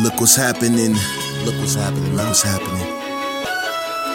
Look what's happening. Look what's happening. Look what's happening.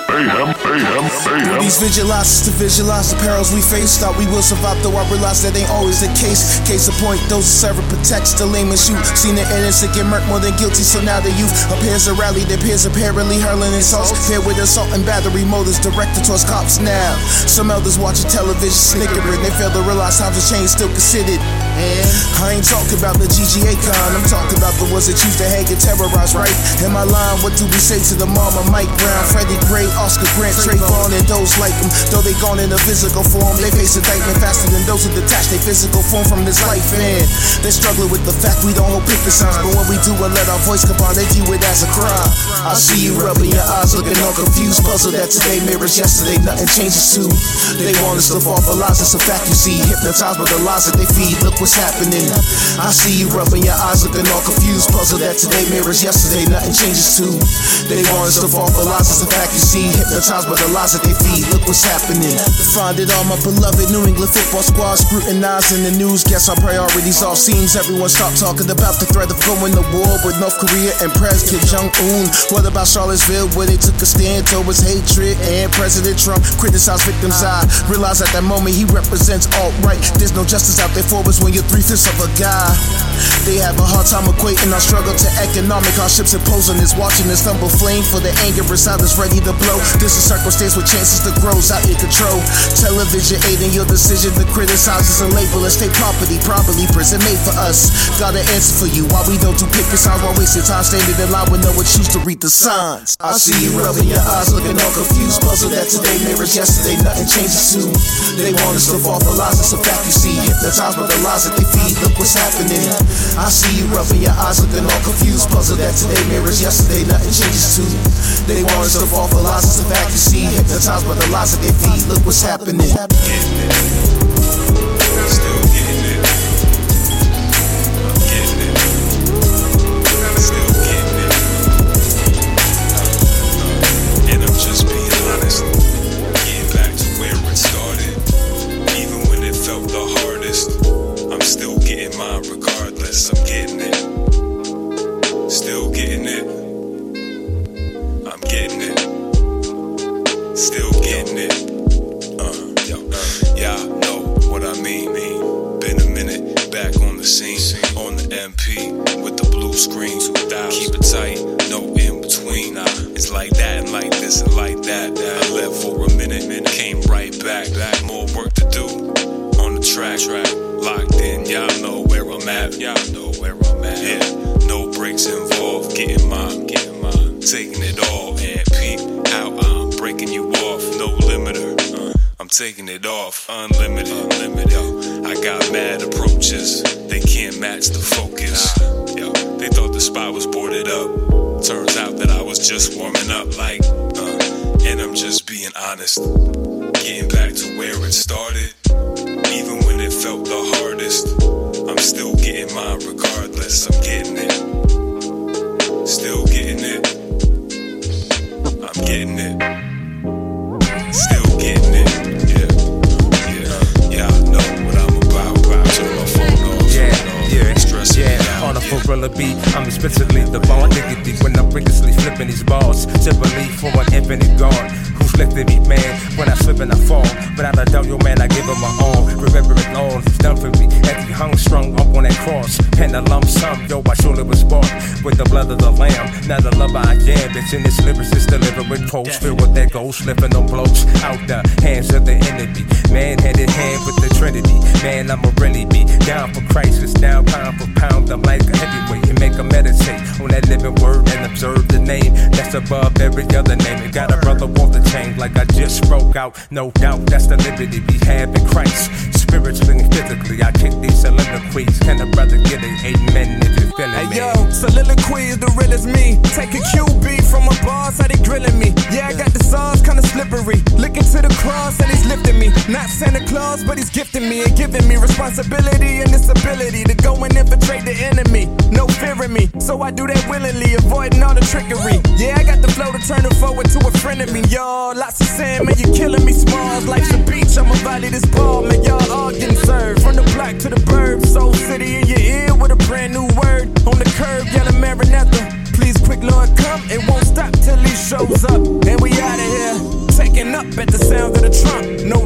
Mayhem, mayhem, mayhem. These visualizers to visualize the perils we face. Thought we will survive, though I realize that ain't always the case. Case in point, those who serve and protects the lame and shoot. Seen the innocent get murked more than guilty, so now the youth appears to rally. Their peers apparently hurling insults. Paired with assault and battery motives directed towards cops now. Some elders watching television snickering. They fail to realize times have changed, still considered. I ain't talking about the GGA con. I'm talking about the ones that choose to hang and terrorize, right? In my line, what do we say to the mama? Mike Brown, Freddie Gray, Oscar Grant, Trayvon, and those like them. Though they gone in a physical form, they face indictment faster than those who detach their physical form from this life. And they're struggling with the fact we don't hold picket signs. But when we do and let our voice come on, they view it as a crime. I see you rubbing your eyes, looking all confused, puzzled that today mirrors yesterday, nothing changes too. They want us to fall for lies, it's a fact you see. Hypnotized by the lies that they feed, look what's happening. I see you rubbing your eyes, looking all confused, puzzled that today mirrors yesterday, nothing changes too. They want us to fall for lies, a fact you see. Hypnotized by the lies that they feed, look what's happening. Find it all, my beloved New England football squad scrutinizing the news. Guess our priorities all seems everyone stop talking about the threat of going to war with North Korea and President Jong Un. What about Charlottesville, where they took a stand towards hatred and President Trump criticized victims? I realize at that moment he represents alt right. There's no justice out there for us when you're three fifths of a guy. They have a hard time equating our struggle to economic hardships imposing us, watching us stumble flame for the anger inside us ready to blow. This is circumstance with chances to grow out in control. Television aiding your decision to criticize us and label us property, properly prison made for us. Got an answer for you why we don't do picket signs while wasting time standing in line with no one choose to read the signs. I see you rubbing your eyes, looking all confused, puzzled that today mirrors yesterday, nothing changes soon. They want us to fall for lies, it's a fact you see. Hypnotized by the lies that they feed, look what's happening. I see you rubbing your eyes, looking all confused, puzzled that today mirrors yesterday, nothing changes too. They want us to fall for lies, it's a fact you see. Hypnotized by the lies that they feed, look what's happening. Taking it off, unlimited, unlimited. Yo, I got mad approaches, they can't match the focus. Yo, they thought the spot was boarded up. Turns out that I was just warming up, like, uh, and I'm just being honest. Getting back to where it started, even when it felt the hardest. I'm still getting mine regardless. I'm getting it, still getting it. I'm getting it. I'm especially the ball diggity when I'm rigorously flipping these balls. Typically for an infinite guard who's me, man. When I slip and I fall, without a doubt, yo, man, I give him my all. Remember it all, he's done for me. As he hung strung up on that cross, pen a lump sum, yo, I surely was bought with the blood of the lamb. Now the love I am, it's in this lyrics, it's delivered with quotes, filled with that gold, slipping on blokes out the hands of the enemy. Man, hand in hand with the Trinity. Man, I'ma really be down for Christ. It's down pound for pound. I'm like a heavyweight and make a meditate on that living word and observe the name that's above every other name. It got a brother off the chain like I just spoke out. No doubt that's the liberty we have in Christ. Spiritually and physically, I kick these soliloquies. Can a brother get an amen if you're feeling Hey me? yo, soliloquy is the real as me. Take a QB from a boss, how they grilling me. Yeah, I got the sauce kinda slippery. Looking to the cross and he's lifting me. Not Santa Claus, but he's gifting me and giving me responsibility and this ability to go and so I do that willingly, avoiding all the trickery. Yeah, I got the flow to turn it forward to a friend of me, y'all. Lots of sand, man, you're killing me, smalls. Life's a beach, I'ma volley this ball, man, y'all all getting served. From the block to the burbs, Soul City in your ear with a brand new word. On the curb, yelling Maranatha. Please, quick Lord, come. It won't stop till he shows up. And we out of here. Taking up at the sound of the trump. No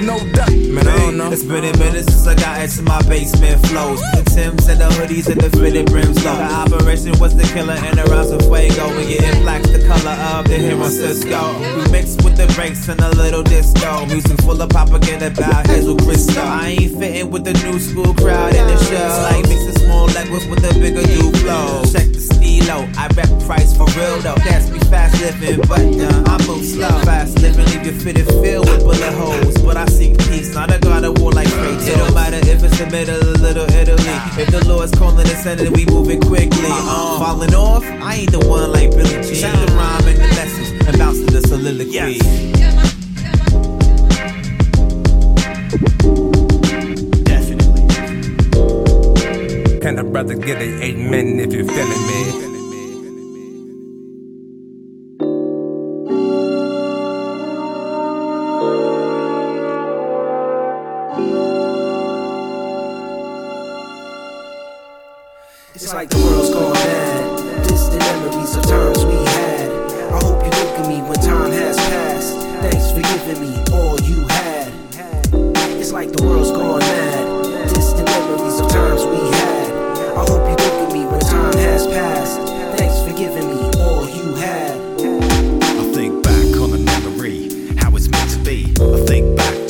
no duck. Man, I don't know. It's been a minute since I got into my basement flows. The Tims and the hoodies and the fitted brims low. The operation was the killer and the rounds of fuego. We getting black the color of the hero Cisco. We mixed with the breaks and a little disco. Music full of propaganda about Hazel Crystal. I ain't fitting with the new school crowd in the show. Like mixing small language with a bigger new flow. Check the stilo. I rap price for real though. That's me fast living, but uh, I move slow fast living, leave you fitted filled with bullet holes. But I seek peace, not a god of war like Kratos. It don't matter if it's the middle of Little Italy. If the Lord's calling the Senate, we moving quickly. Uh, falling off, I ain't the one like Billy G. Check the rhyme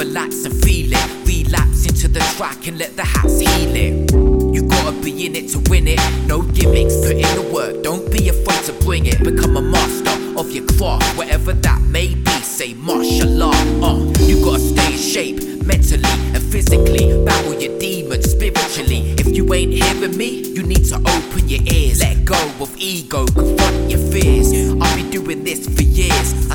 overlaps and feel it. Relapse into the track and let the house heal it. You gotta be in it to win it. No gimmicks, put in the work. Don't be afraid to bring it. Become a master of your craft, whatever that may be. Say martial art. Uh, you gotta stay in shape mentally and physically. Battle your demons spiritually. If you ain't hearing me, you need to open your ears. Let go of ego, confront your fears. I've been doing this for years. I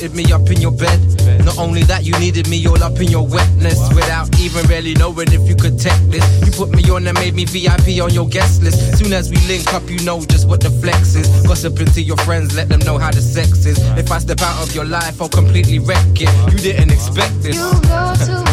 wanted me up in your bed. Not only that, you needed me all up in your wetness. Without even really knowing if you could take this. You put me on and made me VIP on your guest list. Soon as we link up, you know just what the flex is. Gossiping to your friends, let them know how the sex is. If I step out of your life, I'll completely wreck it. You didn't expect this. You go to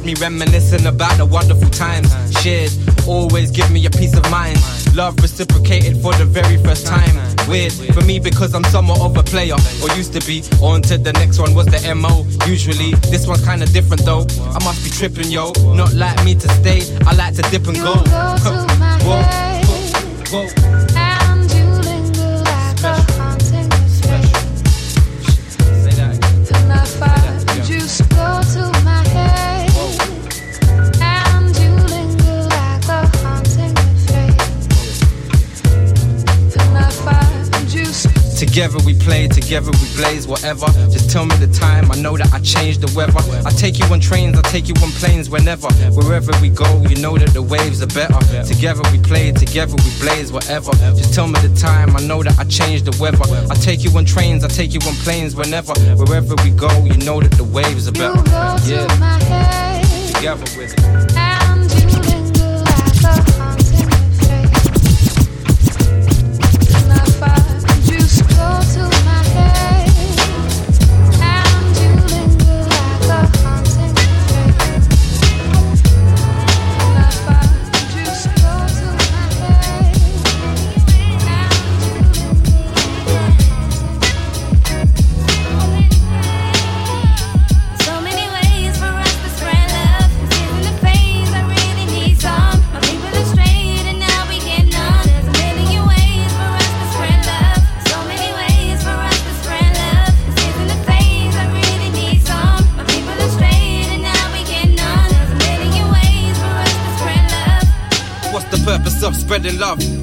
Had me reminiscing about the wonderful times shared. Always give me a peace of mind. Love reciprocated for the very first time. Weird for me because I'm somewhat of a player, or used to be. On to the next one was the MO. Usually, this one's kinda different though. I must be tripping, yo. Not like me to stay, I like to dip and go. go to my Whoa, head. whoa, Together we play, together we blaze, whatever. Just tell me the time, I know that I change the weather. I take you on trains, I take you on planes, whenever. Wherever we go, you know that the waves are better. Together we play, together we blaze, whatever. Just tell me the time, I know that I change the weather. I take you on trains, I take you on planes, whenever. Wherever we go, you know that the waves are better. Yeah. Together with it.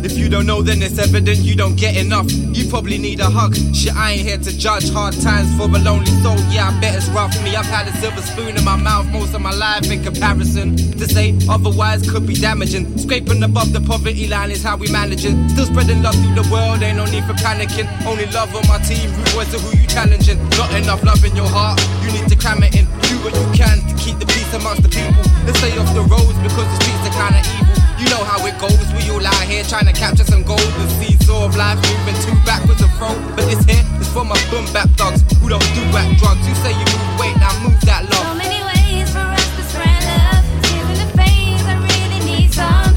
If you don't know, then it's evident you don't get enough. You probably need a hug. Shit, I ain't here to judge hard times for a lonely soul. Yeah, I bet it's rough. for Me, I've had a silver spoon in my mouth most of my life in comparison. To say otherwise could be damaging. Scraping above the poverty line is how we managing. Still spreading love through the world, ain't no need for panicking. Only love on my team, rude boys are who you challenging. Not enough love in your heart, you need to cram it in. Do what you can to keep the peace amongst the people. Let's stay off the roads because the streets are kinda evil. You know how it goes, we all out here trying to capture some gold. The seesaw of life moving too backwards and fro. But this here is for my boom bap dogs who don't do whack drugs. You say you move weight, now move that So many ways for us to spread love. Isn't a phase, I really need some.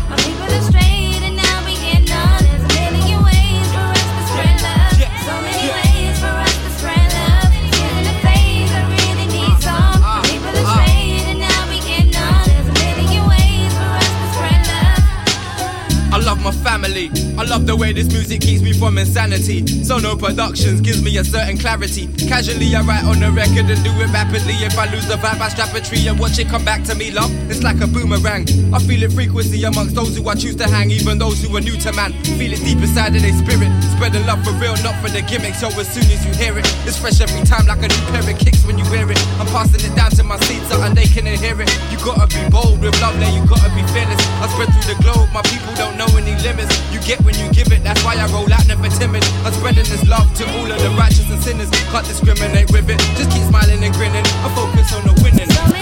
My family. I love the way this music keeps me from insanity. Sono Productions gives me a certain clarity. Casually, I write on the record and do it rapidly. If I lose the vibe, I strap a tree and watch it come back to me, love. It's like a boomerang. I feel it frequency amongst those who I choose to hang, even those who are new to man. Feel it deep inside of their spirit. Spreading love for real, not for the gimmicks. Yo, as soon as you hear it, it's fresh every time, like a new pair of kicks when you wear it. I'm passing it down to my seats so and they can hear it. You gotta be bold with love, then you gotta be fearless. I spread through the globe, my people don't know any limits. You get when you give it, that's why I roll out, never timid. I'm spreading this love to all of the righteous and sinners. Can't discriminate with it, just keep smiling and grinning. I focus on the winning.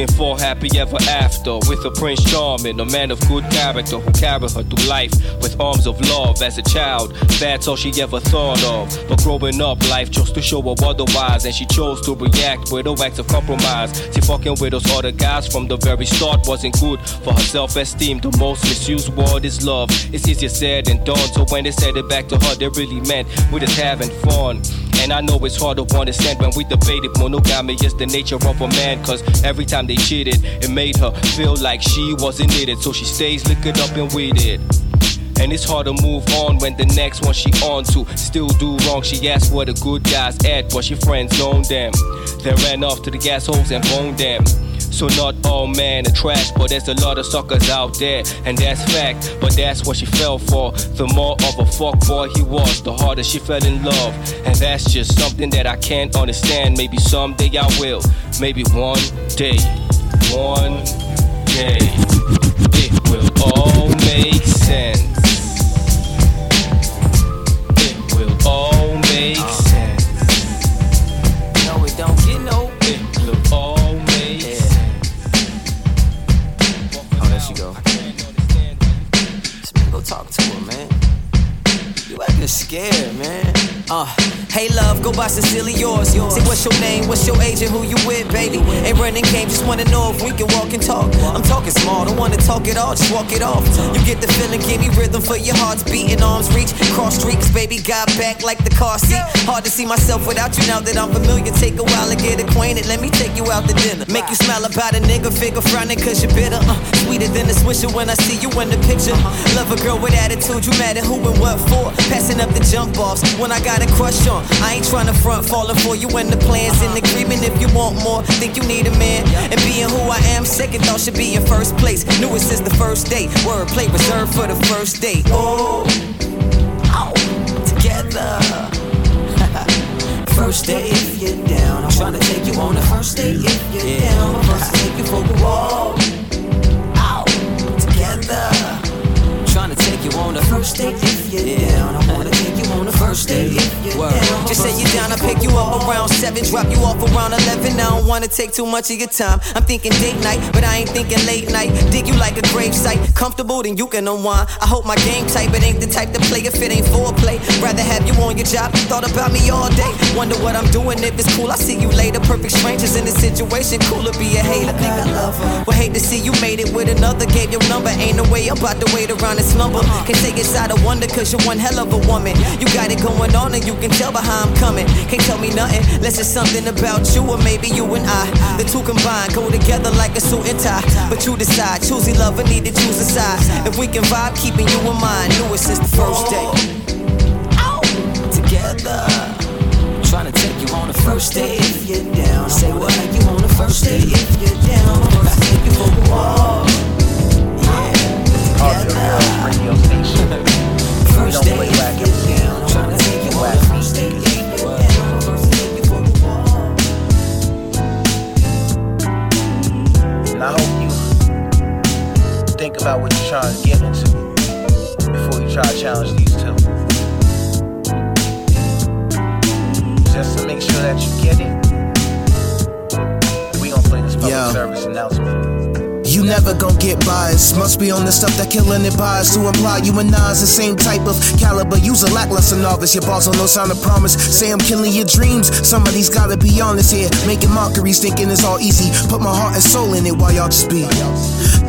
Looking for happy ever after with a Prince Charming, a man of good character who carried her through life with arms of love. As a child, that's all she ever thought of. But growing up, life chose to show her otherwise, and she chose to react with no acts of compromise. See, fucking with those other guys from the very start wasn't good for her self-esteem. The most misused word is love. It's easier said than done. So when they said it back to her, they really meant we're just having fun. And I know it's hard to understand when we debate if monogamy is the nature of a man. Cause every time they cheated, it made her feel like she wasn't needed. So she stays liquored up and weeded. And it's hard to move on when the next one she on to still do wrong. She asked where the good guys at, but she friends known them. They ran off to the gas holes and boned them. So not all men are trash, but there's a lot of suckers out there, and that's fact. But that's what she fell for. The more of a fuck boy he was, the harder she fell in love. And that's just something that I can't understand. Maybe someday I will. Maybe one day, one day, it will all make sense. Scared, man. Uh, hey love, go by sincerely yours. Say what's your name, what's your age, and who you with, baby. Ain't running game, just wanna know if we can walk and talk. I'm talking small, don't wanna talk it all, just walk it off. You get the feeling, give me rhythm for your heart's beating, arms reach, cross streets, baby, got back like the car seat. Hard to see myself without you now that I'm familiar. Take a while to get acquainted, let me take you out to dinner. Make you smile about a nigga, figure frowning cause you're bitter. Uh, sweeter than a swisher when I see you in the picture. Love a girl with attitude, you mad at who and what for? Passing up the jump offs when I got a crush on. I ain't trying to front, falling for you when the plans in agreement. If you want more, think you need a man. And being who I am, second thought should be in first place. Knew it since the first day. Wordplay reserved for the first date. Oh, oh, together. first date if you're down. I'm trying to take you on the first date if you're down. I'm to take you for a walk. Out together. Trying to take you on the first date if you're down. I wanna take you the first date down. Just say you're down, I pick you up around seven, drop you off around eleven. I don't wanna take too much of your time. I'm thinking date night, but I ain't thinking late night. Dig you like a grave site, comfortable then you can unwind. I hope my game type, but ain't the type to play if it ain't foreplay. Rather have you on your job, thought about me all day. Wonder what I'm doing if it's cool. I see you later. Perfect strangers in this situation, cool to be a hater. Think I love her. Would hate to see you made it with another. Gave your number, ain't no way I'm about to wait around and slumber. Uh-huh. Can't take it side of wonder, cause you're one hell of a woman. You got it going on, and you can tell by how I'm coming. Can't tell me nothing, unless it's something about you, or maybe you and I. The two combined go together like a suit and tie. But you decide, choosy lover, need to choose a side. If we can vibe, keeping you in mind. Knew it since the first day. Together. Trying to take you on the first day if you're down. Say what you on the first date if you're down. To take you for a walk. First date if you're down. And I hope you think about what you're trying to get into before you try to challenge these two. Just to make sure that you get it, we gonna play this public Yo. service announcement. Never gon' get biased. Must be on the stuff that killing it bias to imply you and Nas the same type of caliber. Use a lackluster novice. Your boss on no sign of promise. Say I'm killing your dreams. Somebody's gotta be honest here. Making mockeries, thinking it's all easy. Put my heart and soul in it while y'all just be.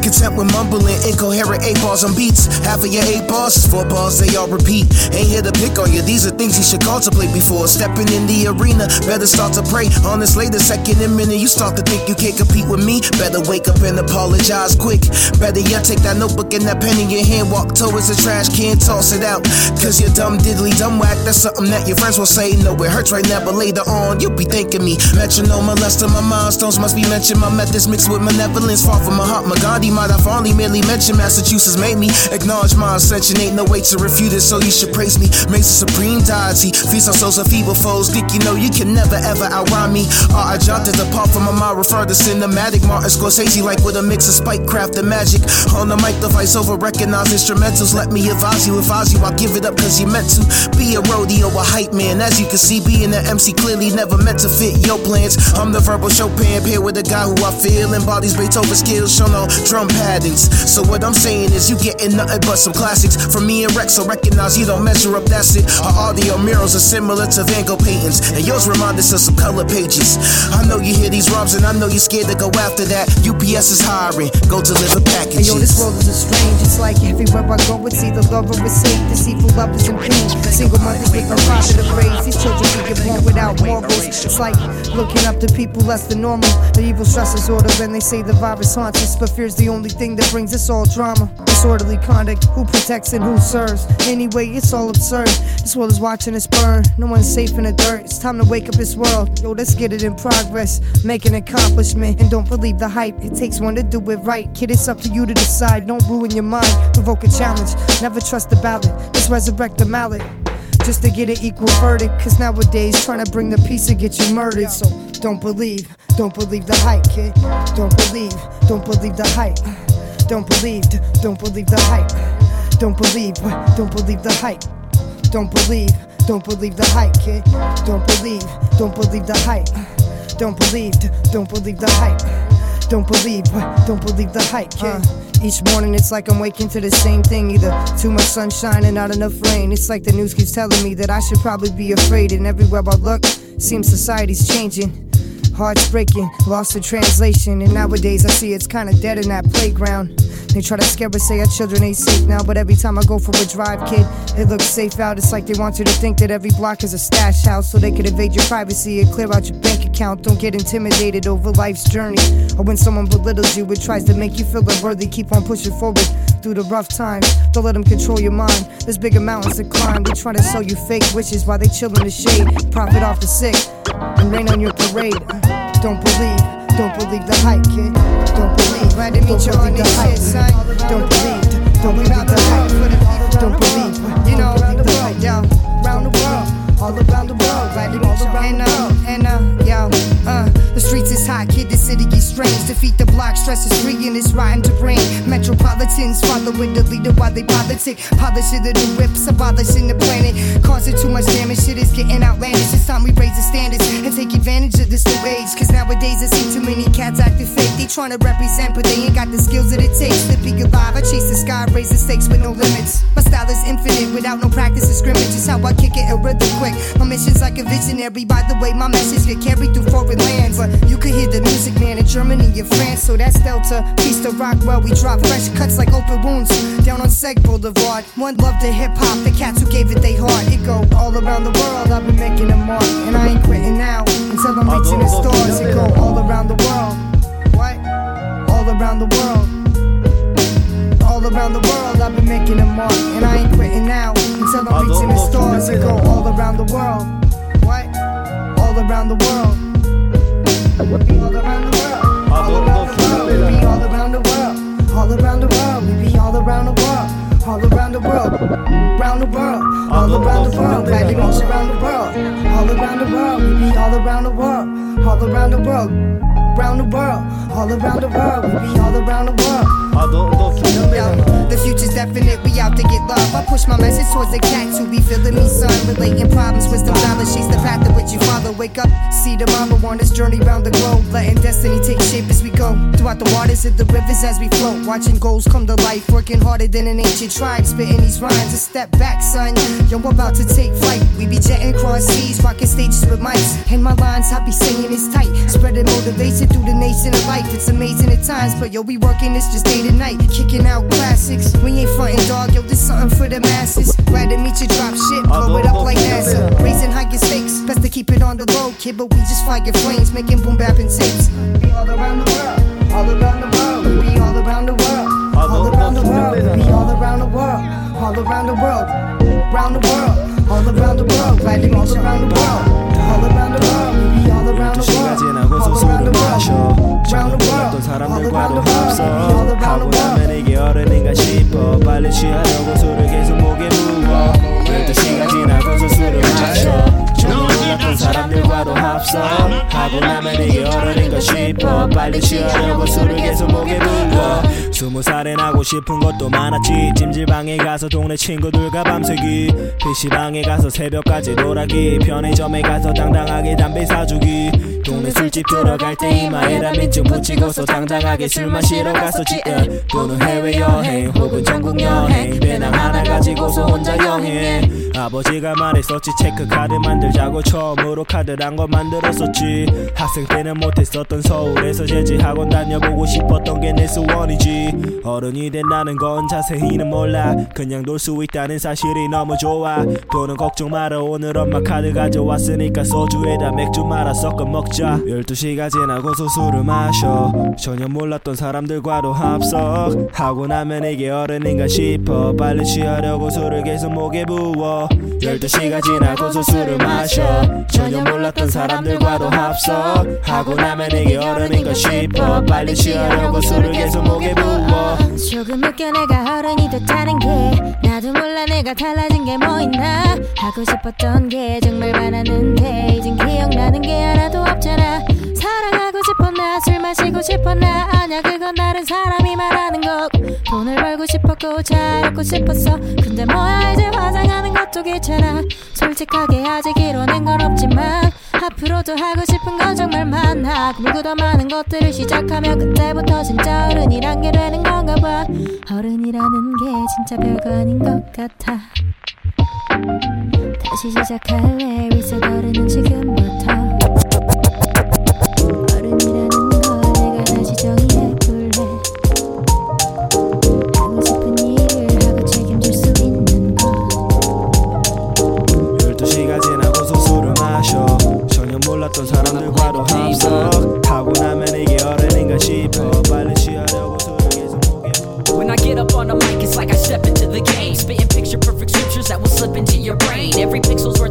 Content with mumbling, incoherent eight bars on beats. Half of your eight bars is four bars, they all repeat. Ain't here to pick on you, these are things you should contemplate before stepping in the arena. Better start to pray. On Honestly, the second and minute you start to think you can't compete with me, better wake up and apologize quick. Better yet, take that notebook and that pen in your hand, walk towards the trash can, toss it out. Cause you're dumb, diddly, dumb whack. That's something that your friends will say. No, it hurts right now, but later on, you'll be thanking me. Metronome molesting my milestones must be mentioned. My methods mixed with malevolence, far from my heart. My Gandhi might I only merely mentioned Massachusetts made me acknowledge my ascension. Ain't no way to refute it, so you should praise me. Makes a supreme deity, feast on souls of feeble foes. Dick, you know you can never ever outrhyme me. All I jotted apart from a mile, refer to cinematic. Martin Scorsese, like with a mix of spike craft and magic. On the mic, the voice over recognize instrumentals. Let me advise you, advise you, I'll give it up cause you meant to. Be a rodeo, a hype man. As you can see, being an MC clearly never meant to fit your plans. I'm the verbal Chopin, paired with a guy who I feel embodies Beethoven skills, shown on drum patterns. So what I'm saying is, you getting nothing but some classics from me and Rex. So recognize you don't measure up, that's it. Our audio murals are similar to Van Gogh paintings, and yours remind us of some color pages. I know you hear these rhymes, and I know you're scared to go after that. UPS is hiring, go deliver Hey packages. yo, this world is a strange. It's like everywhere I go, it's either love or it's hate. Deceitful love is in pain. Single mothers make no profit of raise. These children can get born without morals. It's like looking up to people less than normal. The evil stress disorder, when they say the virus haunts us, but fear's the only thing that brings us all drama. Disorderly conduct, who protects and who serves. Anyway, it's all absurd. This world is watching us burn. No one's safe in the dirt. It's time to wake up this world. Yo, let's get it in progress. Make an accomplishment. And don't believe the hype. It takes one to do it right. Kid, it's up to you to decide. Don't ruin your mind. Provoke a challenge. Never trust the ballot. Let's resurrect the mallet. Just to get an equal verdict. Cause nowadays, trying to bring the peace to get you murdered. So don't believe. Don't believe the hype, kid. Don't believe. Don't believe the hype. Don't believe. Don't believe the hype. Don't believe. Don't believe the hype. Don't believe. Don't believe the hype, kid. Don't believe. Don't believe the hype. Don't believe. Don't believe the hype. Don't believe. Uh, don't believe the hype, kid. Each morning it's like I'm waking to the same thing Either too much sunshine and not enough rain It's like the news keeps telling me that I should probably be afraid And everywhere I look, seems society's changing Hearts breaking, lost in translation And nowadays I see it's kinda dead in that playground They try to scare us, say our children ain't safe now But every time I go for a drive, kid, it looks safe out It's like they want you to think that every block is a stash house So they could evade your privacy and clear out your bank account Don't get intimidated over life's journey. Or when someone belittles you, it tries to make you feel unworthy. Keep on pushing forward through the rough times. Don't let them control your mind. There's bigger mountains to climb. They try to sell you fake wishes while they chill in the shade. Profit off the sick and rain on your parade. Don't believe, don't believe the hype, kid. Don't believe, glad to meet you on this shit, son. Don't believe, don't believe the hype. Don't believe, you know, around the world, yo Around the world, all around the world. Glad to meet you and uh, and yo, uh The streets is hot, kid, the city is strange. Defeat the block, stress is free and it's rotten to brain Metropolitans following the leader while they politic. Polishing the new whips, abolishing the planet. Causing too much damage, shit is getting outlandish. It's time we raise the standards and take advantage of this new age. Cause nowadays I see too many cats acting They tryna represent but they ain't got the skills that it takes To be alive, I chase the sky, raise the stakes with no limits. My style is infinite without no practice or scrimmage. It's how I kick it a rhythm quick. My mission's like a visionary By the way, my message get carried through foreign lands. But you could hear the music man in Germany and France. So that's Delta, piece to rock well We drop fresh cuts like open wounds. Down on Seg Boulevard One love to hip hop, the cats who gave it they heart. It go all around the world, I've been making a mark And I ain't quitting now until I'm reaching the stars. It. go all around the world What? All around the world all around the world, I've been making a mark, and I ain't quitting now until I'm reaching the stars. It go all around the world. What? All around the world. All around the world. All around the world. We be all around the world. All around the world. We be all around the world. All around the world. Round the world. All around the world. Glad to around the world. All around the world. We be all around the world. All around the world. Round the world. All around the world. We be all around the world. The future's definite, we out to get love. I push my message towards the cats who be feeling me, son. Relating problems, wisdom, knowledge, she's the path that which you follow. Wake up, see the mama on this journey round the globe. Letting destiny take shape as we go. Throughout the waters and the rivers as we float. Watching goals come to life, working harder than an ancient tribe. Spitting these rhymes, a step back, son. Yo, I'm about to take flight. We be jetting across seas, rocking stages with mics. And my lines, I be singing it's tight. Spreading motivation through the nation of life. It's amazing at times, but yo, we working this just day to night. Kicking out classics. We ain't frontin' dog, yo, this something for the masses. Glad to meet you, drop shit, blow it up like NASA. Raising higher stakes, best to keep it on the low, kid, but we just flying flames, making boom bapping tapes. Be all around the world, all around the world, we be all around the world, all around the world, we be all around the world, all around the world, round the world, all around the world, glad to meet you around the world, all around the world, maybe all around the 시가 world, 지나고서 all around 술을 the 마셔 몰랐던 사람들과도 합성. 하고 나면 이게 어른인가 싶어. 빨리 취하려고 술을 계속 목에 부어. 12시가 지나고서 술을 마셔 전혀 몰랐던 사람들과도 합성. 하고 나면 이게 어른인가 싶어 빨리 취하려고 술을 계속 목에 부어 스무 살에 나고 싶은 것도 많았지. 찜질방에 가서 동네 친구들과 밤새기. PC방에 가서 새벽까지 놀아기. 편의점에 가서 당당하게 담배 사주기. 동네 술집 들어갈 때 이마에 라민증 붙이고서 당당하게 술 마시러 갔었지. 예. 또는 해외여행 혹은 전국 여행. 배낭 하나 가지고서 혼자 여행 아버지가 말했었지. 체크카드 만들자고 처음으로 카드란 거 만들었었지. 학생 때는 못했었던 서울에서 재즈 학원 다녀보고 싶었던 게 내 소원이지. 어른이 된다는 건 자세히는 몰라. 그냥 놀 수 있다는 사실이 너무 좋아. 돈은 걱정 마라. 오늘 엄마 카드 가져왔으니까 소주에다 맥주 말아 섞어 먹자. 12시가 지나고서 술을 마셔. 전혀 몰랐던 사람들과도 합석. 하고 나면 이게 어른인가 싶어. 빨리 취하려고 술을 계속 목에 부어. 12시가 지나고서 술을 마셔 전혀 몰랐던 사람들과도 합석. 하고 나면 이게 어른인가 싶어. 빨리 취하려고 술을 계속 목에 부어. 조금 웃겨 내가 어른이 됐다는 게. 나도 몰라 내가 달라진 게 뭐 있나. 하고 싶었던 게 정말 많았는데 이젠 기억나는 게 하나도 없잖아 술 마시고 싶었나? 아냐 그건 다른 사람이 말하는 거 돈을 벌고 싶었고 잘하고 싶었어. 근데 뭐야 이제 화장하는 것도 귀찮아. 솔직하게 아직 이뤄낸 건 없지만 앞으로도 하고 싶은 건 정말 많아. 그리고 더 많은 것들을 시작하면 그때부터 진짜 어른이란 게 되는 건가 봐. 어른이라는 게 진짜 별거 아닌 것 같아. 다시 시작할래. 리셋 어른은 지금부터 When I get up on the mic, it's like I step into the game. Spitting picture perfect scriptures that will slip into your brain. Every pixel's worth